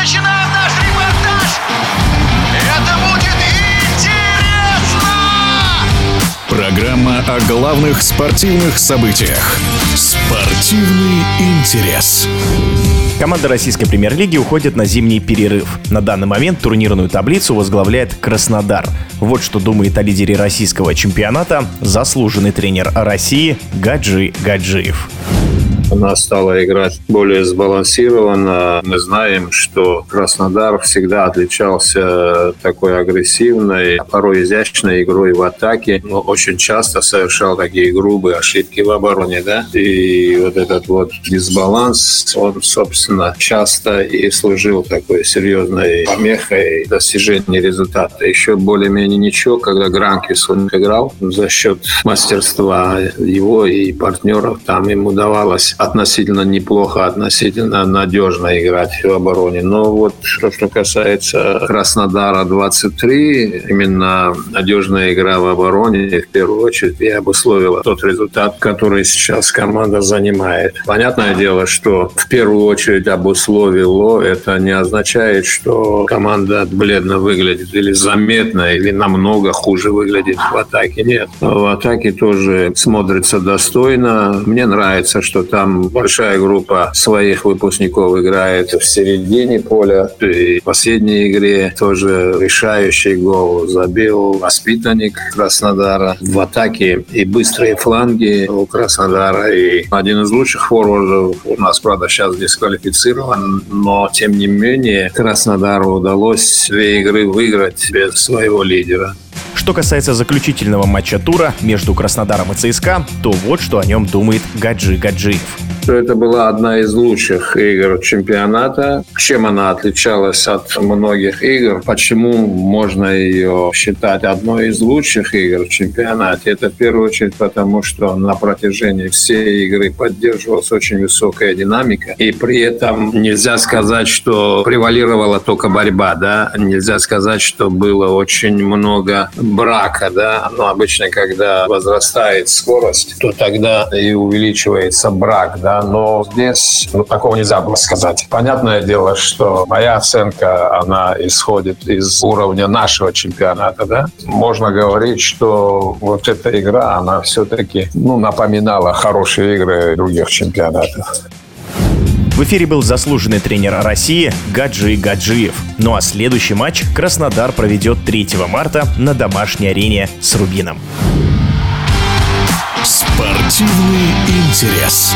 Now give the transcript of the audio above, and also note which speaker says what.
Speaker 1: начинаем наш репортаж. Это будет интересно!
Speaker 2: Программа о главных спортивных событиях. Спортивный интерес.
Speaker 3: Команда российской премьер-лиги уходит на зимний перерыв. На данный момент турнирную таблицу возглавляет Краснодар. Вот что думает о лидере российского чемпионата заслуженный тренер России Гаджи Гаджиев.
Speaker 4: Она стала играть более сбалансированно. Мы знаем, что Краснодар всегда отличался такой агрессивной, порой изящной игрой в атаке, но очень часто совершал такие грубые ошибки в обороне, да. И вот этот вот дисбаланс, он, собственно, часто и служил такой серьезной помехой достижения результата. Еще более-менее ничего, когда Гранкис он играл за счет мастерства его и партнеров, там им удавалось относительно неплохо, относительно надежно играть в обороне. Но вот то, что касается Краснодара 23, именно надежная игра в обороне в первую очередь и обусловила тот результат, который сейчас команда занимает. Понятное дело, что в первую очередь обусловило, это не означает, что команда бледно выглядит или заметно, или намного хуже выглядит в атаке. Нет. В атаке тоже смотрится достойно. Мне нравится, что там там большая группа своих выпускников играет в середине поля. И в последней игре тоже решающий гол забил воспитанник Краснодара. В атаке и быстрые фланги у Краснодара. И один из лучших форвардов у нас, правда, сейчас дисквалифицирован, но тем не менее Краснодару удалось две игры выиграть без своего лидера.
Speaker 3: Что касается заключительного матча тура между Краснодаром и ЦСКА, то вот что о нем думает Гаджи Гаджиев
Speaker 4: что это была одна из лучших игр чемпионата. Чем она отличалась от многих игр? Почему можно ее считать одной из лучших игр в чемпионате? Это в первую очередь потому, что на протяжении всей игры поддерживалась очень высокая динамика. И при этом нельзя сказать, что превалировала только борьба. Да? Нельзя сказать, что было очень много брака. Да? Но обычно, когда возрастает скорость, то тогда и увеличивается брак. Да? но здесь ну, такого нельзя было сказать. Понятное дело, что моя оценка, она исходит из уровня нашего чемпионата, да. Можно говорить, что вот эта игра, она все-таки, ну, напоминала хорошие игры других чемпионатов.
Speaker 3: В эфире был заслуженный тренер России Гаджи Гаджиев. Ну а следующий матч Краснодар проведет 3 марта на домашней арене с Рубином.
Speaker 2: Спортивный интерес.